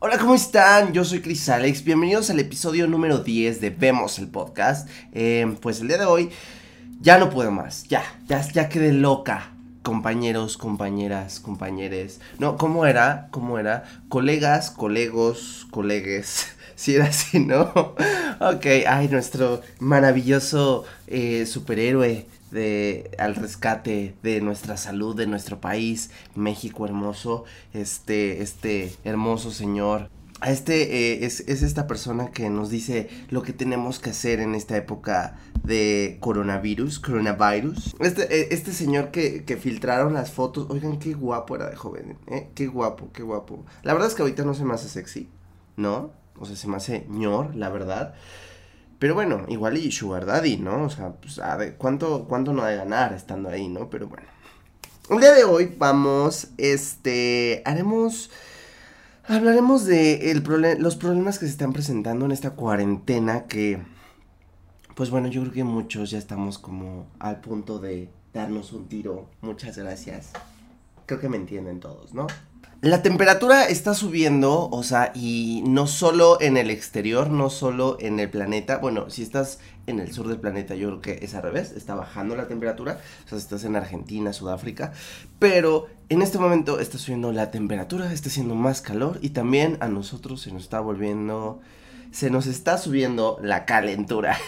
Hola, ¿cómo están? Yo soy Chris Alex. Bienvenidos al episodio número 10 de Vemos el podcast. Eh, pues el día de hoy ya no puedo más. Ya, ya, ya quedé loca. Compañeros, compañeras, compañeres. No, ¿cómo era? ¿Cómo era? Colegas, colegos, colegues. Si era así, ¿no? Ok, ay, nuestro maravilloso eh, superhéroe de al rescate de nuestra salud, de nuestro país, México hermoso, este, este hermoso señor. Este eh, es, es, esta persona que nos dice lo que tenemos que hacer en esta época de coronavirus, coronavirus. Este, eh, este señor que, que, filtraron las fotos, oigan qué guapo era de joven, ¿eh? Qué guapo, qué guapo. La verdad es que ahorita no se me hace sexy, ¿no? O sea, se me hace ñor, la verdad. Pero bueno, igual y Sugar Daddy, ¿no? O sea, pues a ver, ¿cuánto, cuánto no ha de ganar estando ahí, ¿no? Pero bueno. El día de hoy vamos, este, haremos, hablaremos de el los problemas que se están presentando en esta cuarentena que, pues bueno, yo creo que muchos ya estamos como al punto de darnos un tiro. Muchas gracias. Creo que me entienden todos, ¿no? La temperatura está subiendo, o sea, y no solo en el exterior, no solo en el planeta. Bueno, si estás en el sur del planeta, yo creo que es al revés, está bajando la temperatura. O sea, si estás en Argentina, Sudáfrica. Pero en este momento está subiendo la temperatura, está haciendo más calor y también a nosotros se nos está volviendo, se nos está subiendo la calentura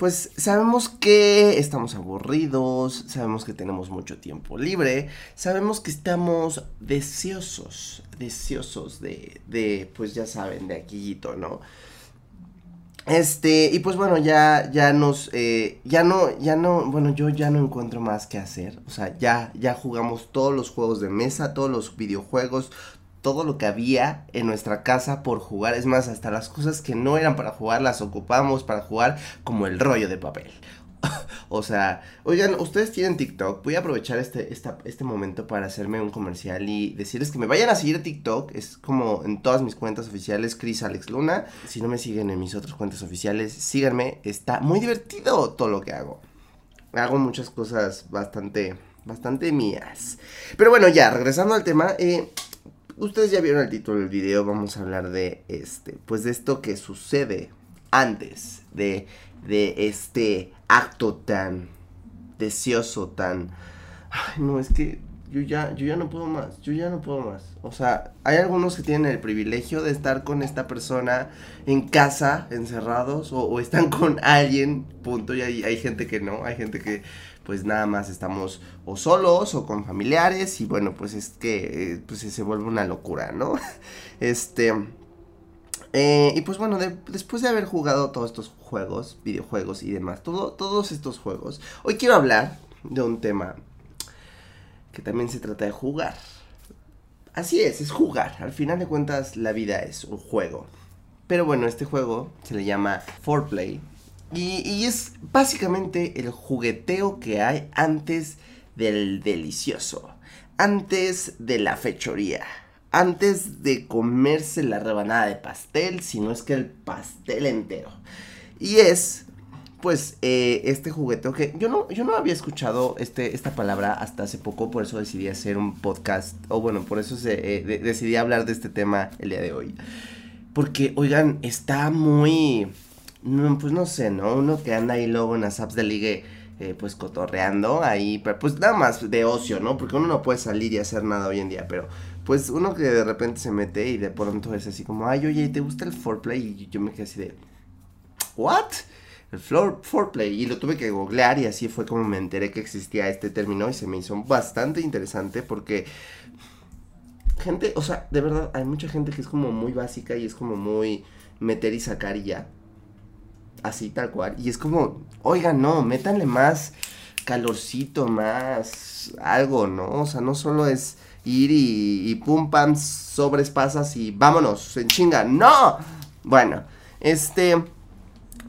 pues sabemos que estamos aburridos, sabemos que tenemos mucho tiempo libre, sabemos que estamos deseosos, deseosos de, de pues ya saben, de aquillito, ¿no? Este, y pues bueno, ya, ya nos, eh, ya no, ya no, bueno, yo ya no encuentro más que hacer, o sea, ya, ya jugamos todos los juegos de mesa, todos los videojuegos, todo lo que había en nuestra casa por jugar. Es más, hasta las cosas que no eran para jugar las ocupamos para jugar como el rollo de papel. o sea, oigan, ustedes tienen TikTok. Voy a aprovechar este, este momento para hacerme un comercial y decirles que me vayan a seguir a TikTok. Es como en todas mis cuentas oficiales, Chris Alex Luna. Si no me siguen en mis otras cuentas oficiales, síganme. Está muy divertido todo lo que hago. Hago muchas cosas bastante, bastante mías. Pero bueno, ya, regresando al tema. Eh, Ustedes ya vieron el título del video, vamos a hablar de este, pues de esto que sucede antes de, de este acto tan deseoso, tan... Ay, no, es que yo ya, yo ya no puedo más, yo ya no puedo más. O sea, hay algunos que tienen el privilegio de estar con esta persona en casa, encerrados, o, están con alguien, punto, y hay gente que no, hay gente que pues nada más estamos o solos o con familiares y bueno, pues es que eh, pues se vuelve una locura, ¿no? Este... Eh, y pues bueno, después de haber jugado todos estos juegos, videojuegos y demás, todo, todos estos juegos, hoy quiero hablar de un tema que también se trata de jugar. Así es, es jugar. Al final de cuentas, la vida es un juego. Pero bueno, este juego se le llama Foreplay y, es básicamente el jugueteo que hay antes del delicioso, antes de la fechoría, antes de comerse la rebanada de pastel, si no es que el pastel entero. Y es, pues, eh, este jugueteo que yo no, yo no había escuchado este, esta palabra hasta hace poco, por eso decidí hacer un podcast, o bueno, por eso eh, decidí hablar de este tema el día de hoy. Porque, oigan, está muy no, pues no sé, ¿no? Uno que anda ahí luego en las apps de ligue, eh, pues cotorreando ahí, pues nada más de ocio, ¿no? Porque uno no puede salir y hacer nada hoy en día, pero pues uno que de repente se mete y de pronto es así como, ay, oye, ¿te gusta el foreplay? Y yo me quedé así de, ¿what? El floor, foreplay. Y lo tuve que googlear y así fue como me enteré que existía este término y se me hizo bastante interesante porque gente, o sea, de verdad, hay mucha gente que es como muy básica y es como muy meter y sacar y ya así tal cual. Y es como, oigan, no, métanle más calorcito, más algo, ¿no? O sea, no solo es ir y, pum, pam, sobres pasas y vámonos, en chinga. ¡No! Bueno, este...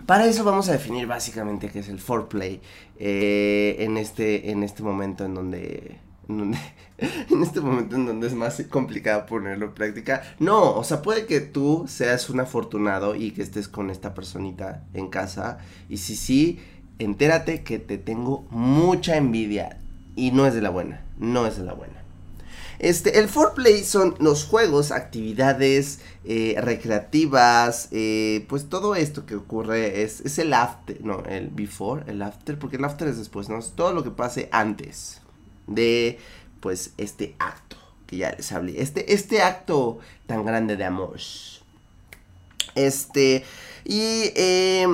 Para eso vamos a definir básicamente qué es el foreplay eh, en, este, en este momento en donde en este momento en donde es más complicado ponerlo en práctica. No, o sea, puede que tú seas un afortunado y que estés con esta personita en casa. Y si sí, entérate que te tengo mucha envidia y no es de la buena, no es de la buena. Este, el foreplay son los juegos, actividades eh, recreativas, eh, pues todo esto que ocurre es, es el after, no, el before, el after, porque el after es después, ¿no? Es todo lo que pase antes de, pues, este acto que ya les hablé, este, este acto tan grande de amor. Este, y eh,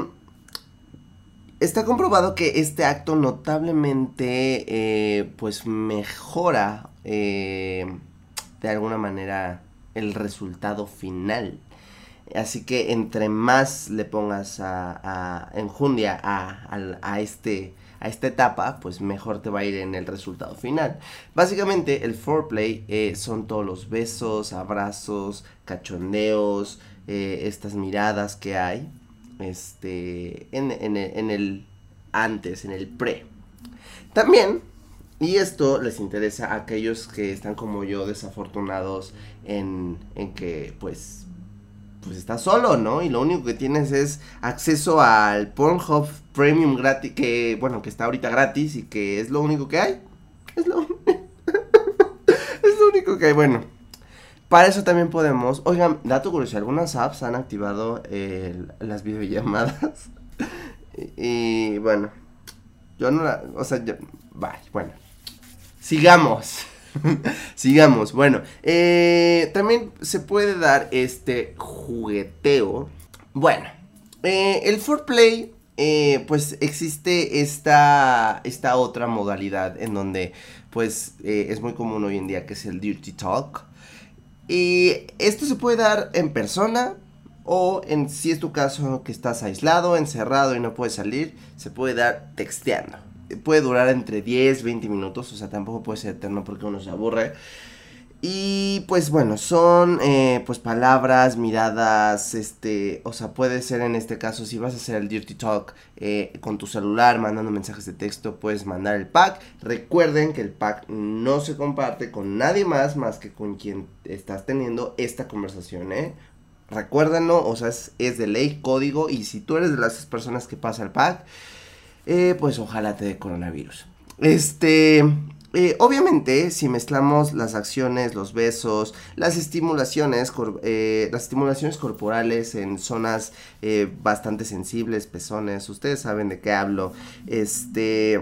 está comprobado que este acto notablemente, eh, pues, mejora eh, de alguna manera el resultado final. Así que entre más le pongas a, a enjundia a, a, este, a esta etapa, pues mejor te va a ir en el resultado final. Básicamente el foreplay eh, son todos los besos, abrazos, cachondeos, eh, estas miradas que hay este, en, en, en el antes, en el pre. También y esto les interesa a aquellos que están como yo desafortunados en, en que pues pues estás solo, ¿no? Y lo único que tienes es acceso al Pornhub Premium gratis, que bueno, que está ahorita gratis y que es lo único que hay. Es lo, único que hay, bueno. Para eso también podemos, oigan, dato curioso, algunas apps han activado las videollamadas. y, y, bueno, yo no la, o sea, yo, bye, bueno. Sigamos. Sigamos. Bueno, eh, también se puede dar este jugueteo. Bueno, eh, el foreplay, eh, pues existe esta, esta otra modalidad en donde, pues, eh, es muy común hoy en día que es el dirty talk. Y esto se puede dar en persona o en si es tu caso que estás aislado, encerrado y no puedes salir, se puede dar texteando puede durar entre 10, 20 minutos, o sea, tampoco puede ser eterno porque uno se aburre. Y pues bueno, son eh, pues palabras, miradas, este, o sea, puede ser en este caso, si vas a hacer el Dirty Talk eh, con tu celular, mandando mensajes de texto, puedes mandar el pack. Recuerden que el pack no se comparte con nadie más más que con quien estás teniendo esta conversación, ¿eh? Recuérdenlo, o sea, es, es de ley, código, y si tú eres de las personas que pasa el pack, eh, pues ojalá te dé coronavirus. Este, eh, obviamente, si mezclamos las acciones, los besos, las estimulaciones, eh, las estimulaciones corporales en zonas bastante sensibles, pezones, ustedes saben de qué hablo. Este,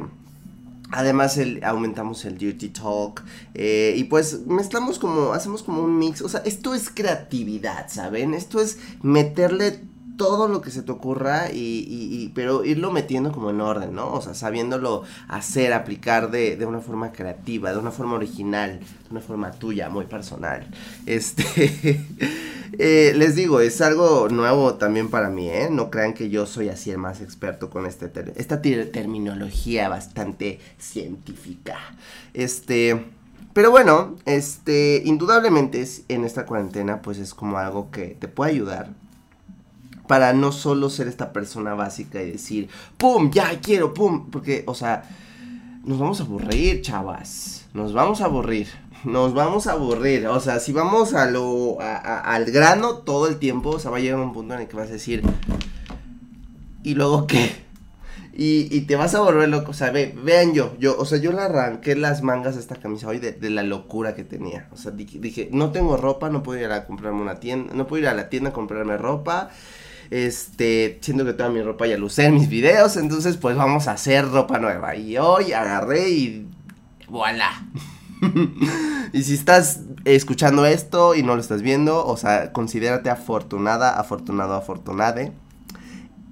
además el, aumentamos el dirty talk y pues mezclamos como, hacemos como un mix. O sea, esto es creatividad, ¿saben? Esto es meterle todo lo que se te ocurra y, y, pero irlo metiendo como en orden, ¿no? O sea, sabiéndolo hacer, aplicar de, de, una forma creativa, de una forma original, de una forma tuya, muy personal. Este, eh, les digo, es algo nuevo también para mí, ¿eh? No crean que yo soy así el más experto con este esta terminología bastante científica. Este... Pero bueno, este, indudablemente en esta cuarentena pues es como algo que te puede ayudar para no solo ser esta persona básica y decir, ¡pum! Ya quiero, ¡pum! Porque, o sea, nos vamos a aburrir, chavas. Nos vamos a aburrir. Nos vamos a aburrir. O sea, si vamos a lo, al grano todo el tiempo, o sea, va a llegar un punto en el que vas a decir, ¿y luego qué? Y, y, te vas a volver loco. O sea, vean yo, yo, o sea, yo le arranqué las mangas a esta camisa hoy de, de la locura que tenía. O sea, dije, dije, no tengo ropa, no puedo ir a comprarme una tienda, no puedo ir a la tienda a comprarme ropa. Este, siento que toda mi ropa ya lo usé en mis videos, entonces pues vamos a hacer ropa nueva. Y hoy agarré y voilà. y si estás escuchando esto y no lo estás viendo, o sea, considérate afortunada, afortunado, afortunade.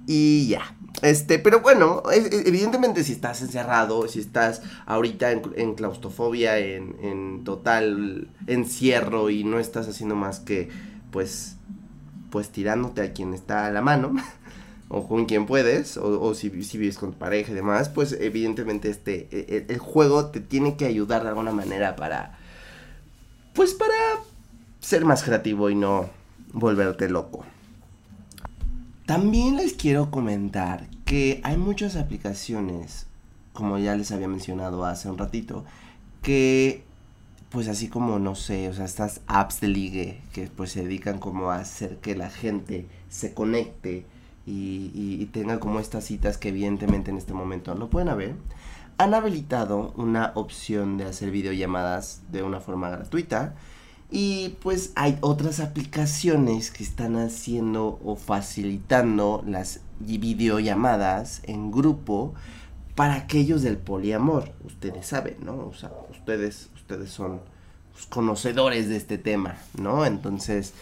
Y ya. Este, pero bueno, evidentemente si estás encerrado, si estás ahorita en, en claustrofobia, en, en total encierro y no estás haciendo más que, pues, pues tirándote a quien está a la mano o con quien puedes o, si, vives con tu pareja y demás pues evidentemente este el, e, el, juego te tiene que ayudar de alguna manera para pues para ser más creativo y no volverte loco. También les quiero comentar que hay muchas aplicaciones como ya les había mencionado hace un ratito que pues así como, no sé, o sea, estas apps de ligue que pues se dedican como a hacer que la gente se conecte y, y, tenga como estas citas que evidentemente en este momento no pueden haber, han habilitado una opción de hacer videollamadas de una forma gratuita. Y pues hay otras aplicaciones que están haciendo o facilitando las videollamadas en grupo para aquellos del poliamor. Ustedes saben, ¿no? O sea, ustedes, ustedes son conocedores de este tema, ¿no? Entonces,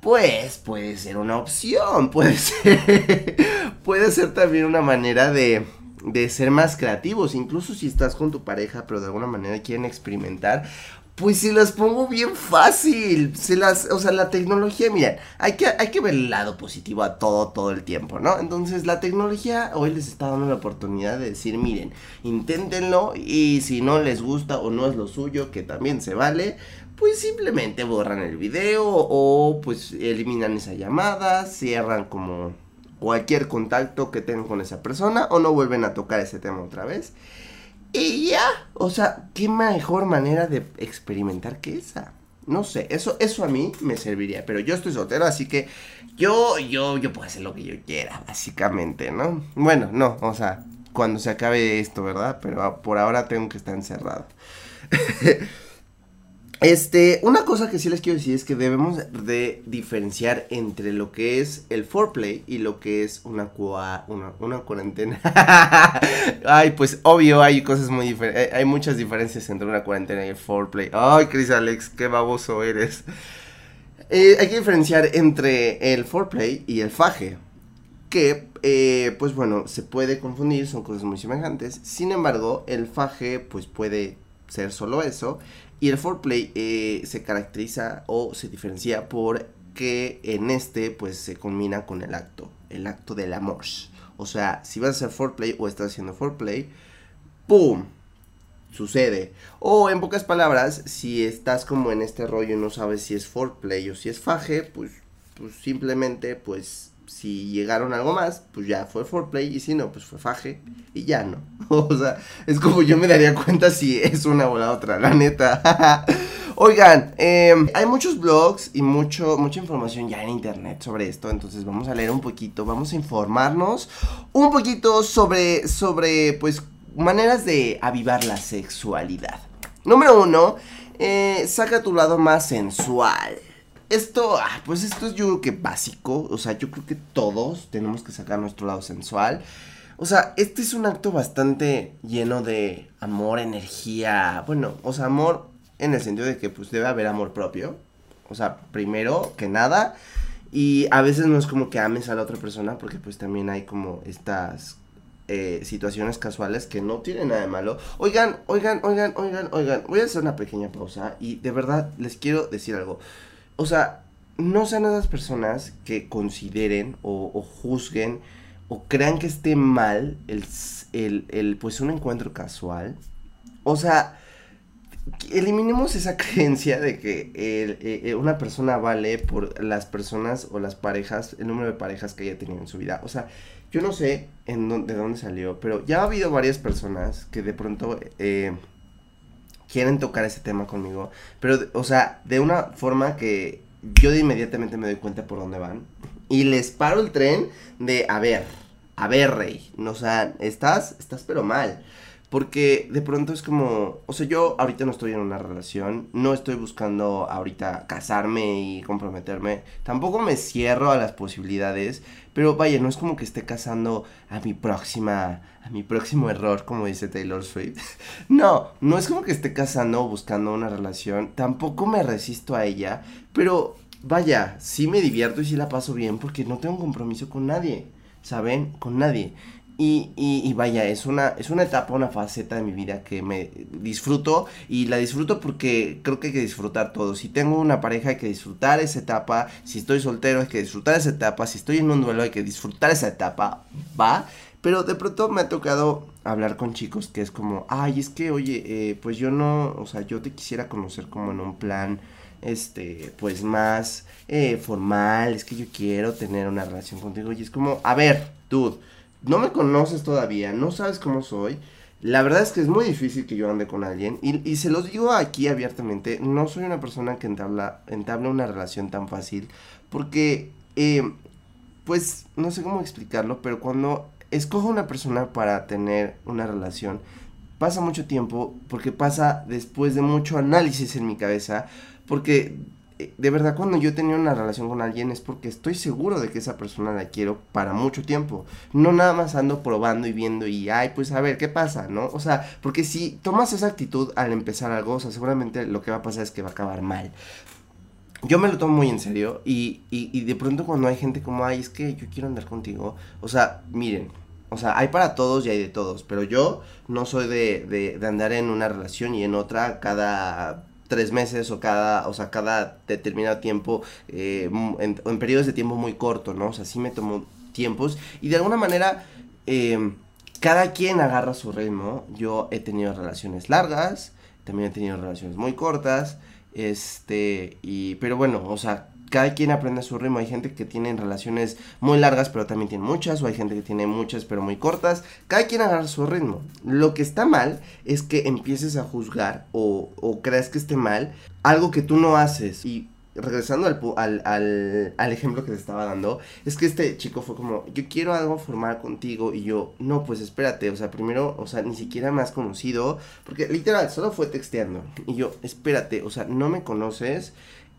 pues puede ser una opción, puede ser, puede ser también una manera de, de ser más creativos, incluso si estás con tu pareja, pero de alguna manera quieren experimentar, pues si las pongo bien fácil. Se las, o sea, la tecnología, miren, hay que, hay que ver el lado positivo a todo, todo el tiempo, ¿no? Entonces, la tecnología hoy les está dando la oportunidad de decir, miren, inténtenlo y si no les gusta o no es lo suyo, que también se vale, pues simplemente borran el video o pues eliminan esa llamada, cierran como cualquier contacto que tengan con esa persona o no vuelven a tocar ese tema otra vez. Y ya, o sea, qué mejor manera de experimentar que esa. No sé, eso, eso a mí me serviría, pero yo estoy soltero, así que yo, yo, yo puedo hacer lo que yo quiera, básicamente, ¿no? Bueno, no, o sea, cuando se acabe esto, ¿verdad? Pero por ahora tengo que estar encerrado. Este, una cosa que sí les quiero decir es que debemos de diferenciar entre lo que es el foreplay y lo que es una, una, cuarentena. Ay, pues obvio hay cosas muy diferentes, hay muchas diferencias entre una cuarentena y el foreplay. Ay, Chris Alex, qué baboso eres. Eh, hay que diferenciar entre el foreplay y el faje. Que, eh, pues bueno, se puede confundir, son cosas muy semejantes. Sin embargo, el faje, pues puede ser solo eso y el foreplay eh, se caracteriza o se diferencia por que en este pues se combina con el acto, el acto del amor. O sea, si vas a hacer foreplay o estás haciendo foreplay, ¡pum! Sucede. O en pocas palabras, si estás como en este rollo y no sabes si es foreplay o si es faje, pues, pues simplemente pues si llegaron algo más, pues ya fue foreplay y si no, pues fue faje y ya no. o sea, es como yo me daría cuenta si es una o la otra, la neta. Oigan, em, hay muchos blogs y mucho, mucha información ya en internet sobre esto, entonces vamos a leer un poquito, vamos a informarnos un poquito sobre, sobre, pues, maneras de avivar la sexualidad. Número uno, eh, saca tu lado más sensual esto, ah, pues esto es yo creo que básico. O sea, yo creo que todos tenemos que sacar nuestro lado sensual. O sea, este es un acto bastante lleno de amor, energía. Bueno, o sea, amor en el sentido de que pues debe haber amor propio. O sea, primero que nada. Y a veces no es como que ames a la otra persona porque pues también hay como estas eh, situaciones casuales que no tienen nada de malo. Oigan, oigan, oigan, oigan, oigan. Voy a hacer una pequeña pausa y de verdad les quiero decir algo o sea, no sean esas personas que consideren o, juzguen o crean que esté mal el, el, pues un encuentro casual. O sea, eliminemos esa creencia de que eh, eh, una persona vale por las personas o las parejas, el número de parejas que haya tenido en su vida. O sea, yo no sé en de dónde salió, pero ya ha habido varias personas que de pronto eh, quieren tocar ese tema conmigo, pero, o sea, de una forma que yo de inmediatamente me doy cuenta por dónde van y les paro el tren de, a ver, a ver, rey, o sea, estás, estás pero mal. Porque de pronto es como, o sea, yo ahorita no estoy en una relación, no estoy buscando ahorita casarme y comprometerme, tampoco me cierro a las posibilidades, pero vaya, no es como que esté casando a mi próxima, a mi próximo error, como dice Taylor Swift. no, no es como que esté casando o buscando una relación, tampoco me resisto a ella, pero vaya, sí me divierto y sí la paso bien porque no tengo compromiso con nadie, ¿saben? Con nadie. Y, y, vaya, es una, es una etapa, una faceta de mi vida que me disfruto y la disfruto porque creo que hay que disfrutar todo. Si tengo una pareja hay que disfrutar esa etapa, si estoy soltero hay que disfrutar esa etapa, si estoy en un duelo hay que disfrutar esa etapa, va. Pero de pronto me ha tocado hablar con chicos que es como, ay, es que, oye, eh, pues yo no, o sea, yo te quisiera conocer como en un plan, este, pues más eh, formal, es que yo quiero tener una relación contigo y es como, a ver, dude no me conoces todavía, no sabes cómo soy. La verdad es que es muy difícil que yo ande con alguien. Y, se los digo aquí abiertamente, no soy una persona que entabla, entabla una relación tan fácil. Porque, eh, pues, no sé cómo explicarlo, pero cuando escojo una persona para tener una relación, pasa mucho tiempo porque pasa después de mucho análisis en mi cabeza, porque de verdad cuando yo tenía una relación con alguien es porque estoy seguro de que esa persona la quiero para mucho tiempo. No nada más ando probando y viendo y, ay, pues a ver, ¿qué pasa? ¿No? O sea, porque si tomas esa actitud al empezar algo, o sea, seguramente lo que va a pasar es que va a acabar mal. Yo me lo tomo muy en serio y, y, y de pronto cuando hay gente como, ay, es que yo quiero andar contigo, o sea, miren, o sea, hay para todos y hay de todos, pero yo no soy de, de, de andar en una relación y en otra cada tres meses o cada, o sea, cada determinado tiempo, eh, en, periodos de tiempo muy corto, ¿no? O sea, sí me tomo tiempos y de alguna manera eh, cada quien agarra su ritmo. Yo he tenido relaciones largas, también he tenido relaciones muy cortas, este, y, pero bueno, o sea, cada quien aprende a su ritmo. Hay gente que tiene relaciones muy largas, pero también tiene muchas, o hay gente que tiene muchas, pero muy cortas. Cada quien agarra su ritmo. Lo que está mal es que empieces a juzgar o, o creas que esté mal algo que tú no haces. Y regresando al, al, al, al, ejemplo que te estaba dando, es que este chico fue como, yo quiero algo formal contigo y yo, no, pues espérate, o sea, primero, o sea, ni siquiera me has conocido, porque literal, solo fue texteando. Y yo, espérate, o sea, no me conoces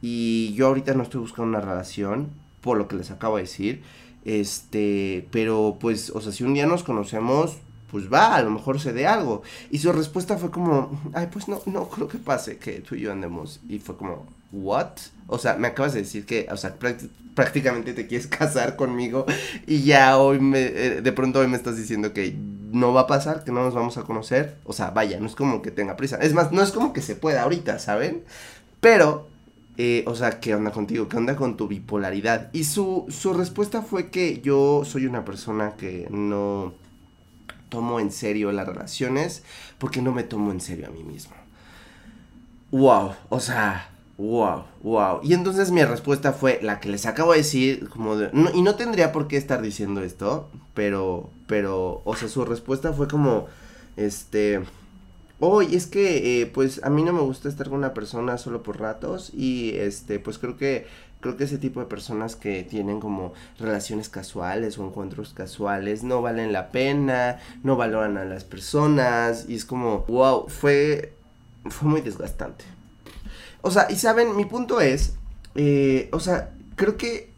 y yo ahorita no estoy buscando una relación, por lo que les acabo de decir. Este, pero pues, o sea, si un día nos conocemos, pues va, a lo mejor se dé algo. Y su respuesta fue como, ay, pues no, no creo que pase que tú y yo andemos. Y fue como, ¿what? O sea, me acabas de decir que, o sea, prácticamente te quieres casar conmigo y ya hoy me, eh, de pronto hoy me estás diciendo que no va a pasar, que no nos vamos a conocer. O sea, vaya, no es como que tenga prisa. Es más, no es como que se pueda ahorita, ¿saben? Pero eh, o sea, ¿qué onda contigo? ¿Qué onda con tu bipolaridad? Y su, su respuesta fue que yo soy una persona que no tomo en serio las relaciones porque no me tomo en serio a mí mismo. Wow, o sea, wow, wow. Y entonces mi respuesta fue la que les acabo de decir, como y no tendría por qué estar diciendo esto, pero, pero, o sea, su respuesta fue como, este, Oye, es que eh, pues a mí no me gusta estar con una persona solo por ratos y este pues creo que creo que ese tipo de personas que tienen como relaciones casuales o encuentros casuales no valen la pena, no valoran a las personas y es como wow, fue fue muy desgastante. O sea, y saben, mi punto es eh, o sea, creo que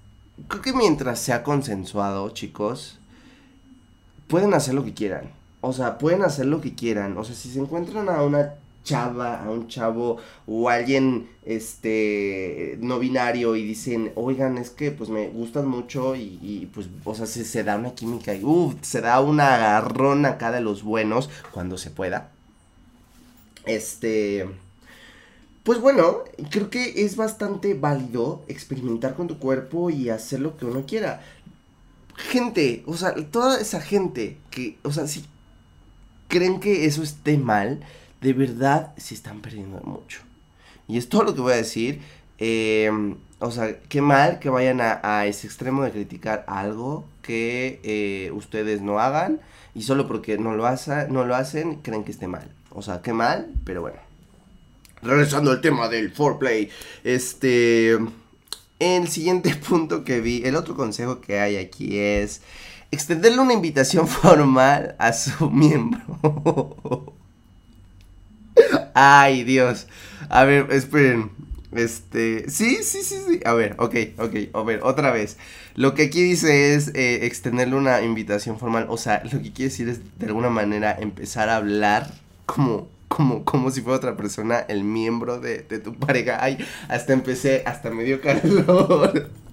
creo que mientras sea consensuado, chicos, pueden hacer lo que quieran o sea, pueden hacer lo que quieran. O sea, si se encuentran a una chava, a un chavo o alguien este no binario y dicen, oigan, es que pues me gustan mucho y, y pues, o sea, se, se, da una química y uff, se da una agarrón acá de los buenos cuando se pueda. Este. Pues bueno, creo que es bastante válido experimentar con tu cuerpo y hacer lo que uno quiera. Gente, o sea, toda esa gente que, o sea, si creen que eso esté mal, de verdad se están perdiendo mucho. Y es todo lo que voy a decir. Eh, o sea, qué mal que vayan a, ese extremo de criticar algo que eh, ustedes no hagan y solo porque no lo, hace, no lo hacen creen que esté mal. O sea, qué mal, pero bueno. Regresando al tema del foreplay, este... El siguiente punto que vi, el otro consejo que hay aquí es extenderle una invitación formal a su miembro. Ay, Dios. A ver, esperen. Este, sí, sí, sí, sí. A ver, ok, ok, a ver, otra vez. Lo que aquí dice es eh, extenderle una invitación formal. O sea, lo que quiere decir es de alguna manera empezar a hablar como, como, como si fuera otra persona, el miembro de, de tu pareja. Ay, hasta empecé, hasta me dio calor.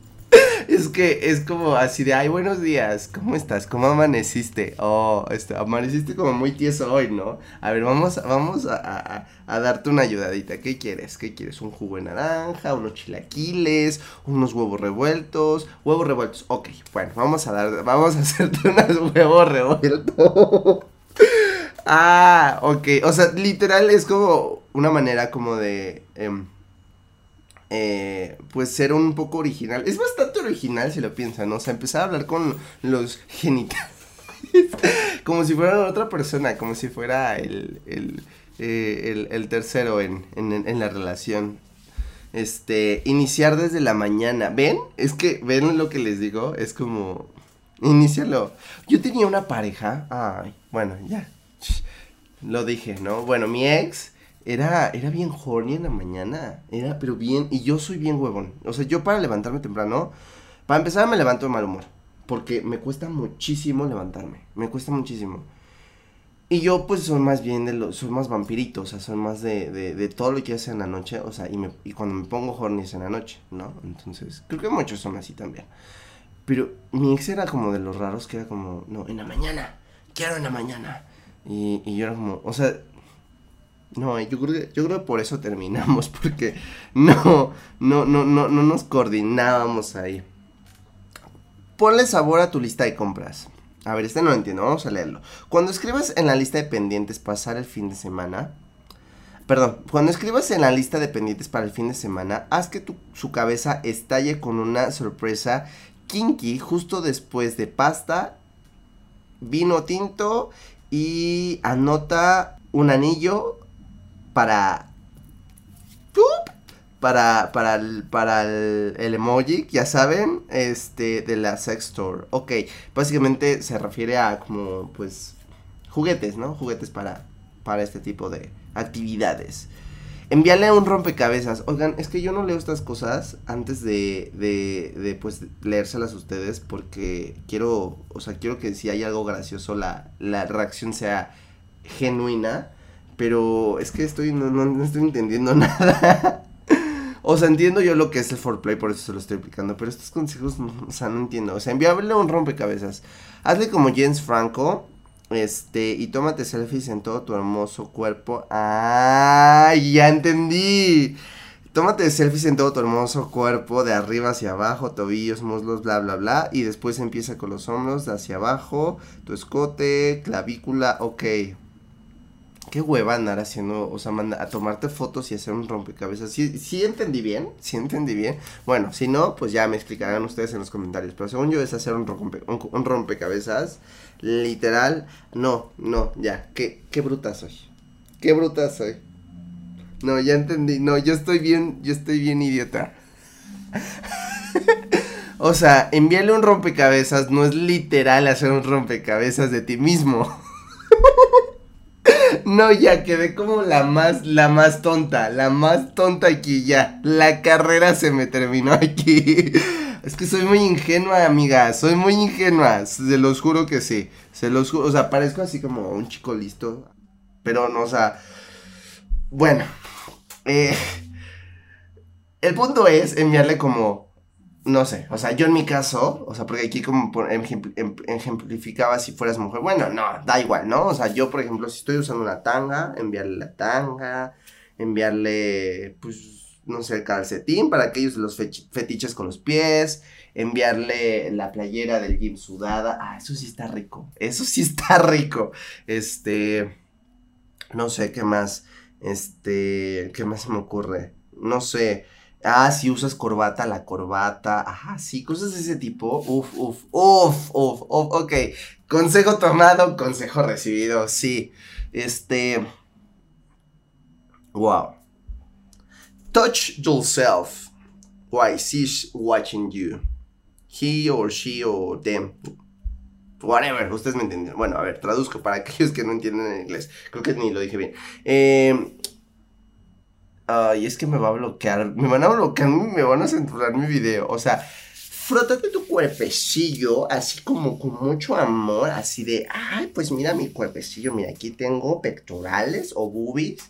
Es que es como así de, ay, buenos días, ¿cómo estás? ¿Cómo amaneciste? Oh, este, amaneciste como muy tieso hoy, ¿no? A ver, vamos, vamos a, a, darte una ayudadita. ¿Qué quieres? ¿Qué quieres? ¿Un jugo de naranja? ¿Unos chilaquiles? ¿Unos huevos revueltos? Huevos revueltos. Ok, bueno, vamos a dar, vamos a hacerte unos huevos revueltos. ah, ok. O sea, literal es como una manera como de... Eh, eh, pues ser un poco original. Es bastante original si lo piensan, ¿no? O sea, empezar a hablar con los genitales como si fueran otra persona, como si fuera el, el, eh, el, tercero en, en, en, la relación. Este, iniciar desde la mañana. ¿Ven? Es que, ¿ven lo que les digo? Es como, Inícialo. Yo tenía una pareja. Ay, bueno, ya. Lo dije, ¿no? Bueno, mi ex era, era bien horny en la mañana. Era, pero bien. Y yo soy bien huevón. O sea, yo para levantarme temprano. Para empezar, me levanto de mal humor. Porque me cuesta muchísimo levantarme. Me cuesta muchísimo. Y yo, pues, soy más bien de los. Soy más vampirito. O sea, soy más de, de, de todo lo que hace en la noche. O sea, y, me, y cuando me pongo horny es en la noche, ¿no? Entonces, creo que muchos son así también. Pero mi ex era como de los raros que era como, no, en la mañana, quiero en la mañana. Y, y yo era como, o sea, no, yo creo, que, yo creo que por eso terminamos, porque no, no, no, no, no nos coordinábamos ahí. Ponle sabor a tu lista de compras. A ver, este no lo entiendo, vamos a leerlo. Cuando escribas en la lista de pendientes pasar el fin de semana, perdón, cuando escribas en la lista de pendientes para el fin de semana, haz que tu, su cabeza estalle con una sorpresa kinky justo después de pasta, vino tinto y anota un anillo para para para el, para el, emoji, ya saben, este de la sex store. Ok, básicamente se refiere a como pues juguetes, ¿no? Juguetes para para este tipo de actividades. Envíale un rompecabezas. Oigan, es que yo no leo estas cosas antes de, de, de pues, leérselas a ustedes porque quiero, o sea, quiero que si hay algo gracioso la, la reacción sea genuina. Pero es que estoy, no, no, estoy entendiendo nada. o sea, entiendo yo lo que es el foreplay, por eso se lo estoy explicando. Pero estos consejos, o sea, no entiendo. O sea, envíale un rompecabezas. Hazle como James Franco este, y tómate selfies en todo tu hermoso cuerpo. ¡Ah! Ya entendí. Tómate selfies en todo tu hermoso cuerpo, de arriba hacia abajo, tobillos, muslos, bla, bla, bla. Y después empieza con los hombros, de hacia abajo, tu escote, clavícula, ok. Qué hueva andar haciendo, o sea, manda, a tomarte fotos y hacer un rompecabezas. ¿Sí, ¿Sí entendí bien? ¿Sí entendí bien? Bueno, si no, pues ya me explicarán ustedes en los comentarios. Pero según yo es hacer un, un rompecabezas Literal, no, no, ya, qué, qué bruta soy. Qué bruta soy. No, ya entendí. No, yo estoy bien, yo estoy bien idiota. o sea, enviarle un rompecabezas no es literal hacer un rompecabezas de ti mismo. no, ya quedé como la más, la más tonta, la más tonta aquí ya. La carrera se me terminó aquí. Es que soy muy ingenua, amiga. Soy muy ingenua. Se los juro que sí. Se los juro. O sea, parezco así como un chico listo. Pero no, o sea. Bueno. Eh, el punto es enviarle como. No sé, o sea, yo en mi caso, o sea, porque aquí como em, ejemplificaba si fueras mujer, bueno, no, da igual, ¿no? O sea, yo, por ejemplo, si estoy usando una tanga, enviarle la tanga, enviarle, pues, no sé, el calcetín para aquellos los fetiches con los pies, enviarle la playera del gym sudada. Ah, eso sí está rico. Eso sí está rico. Este, no sé qué más. Este, ¿qué más se me ocurre? No sé. Ah, si usas corbata, la corbata. Ajá, sí, cosas de ese tipo. Uf, uf, uf, uf, uf. Ok. Consejo tomado, consejo recibido. Sí. Este. Wow. Touch yourself while she's watching you. He or she or them. Whatever, ustedes me entienden. Bueno, a ver, traduzco para aquellos que no entienden en inglés. Creo que ni lo dije bien. Eh, ay, es que me va a bloquear. Me van a bloquear, me van a censurar mi video. O sea, frótate tu cuerpecillo así como con mucho amor, así de, ay, pues mira mi cuerpecillo, mira, aquí tengo pectorales o boobies,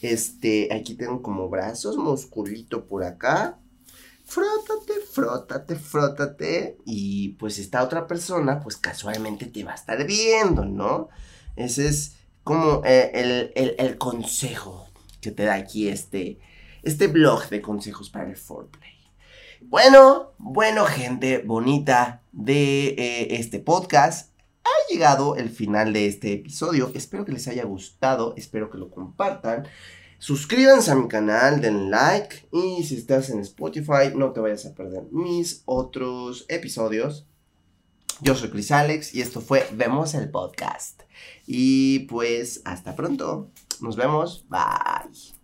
este, aquí tengo como brazos, musculito por acá. Frótate, frótate, frótate. Y pues esta otra persona, pues casualmente te va a estar viendo, ¿no? Ese es como eh, el, el, el consejo que te da aquí este, este blog de consejos para el foreplay. Bueno, bueno gente bonita de eh, este podcast. Ha llegado el final de este episodio. Espero que les haya gustado. Espero que lo compartan. Suscríbanse a mi canal, den like. Y si estás en Spotify, no te vayas a perder mis otros episodios. Yo soy Chris Alex y esto fue Vemos el Podcast. Y pues hasta pronto. Nos vemos. Bye.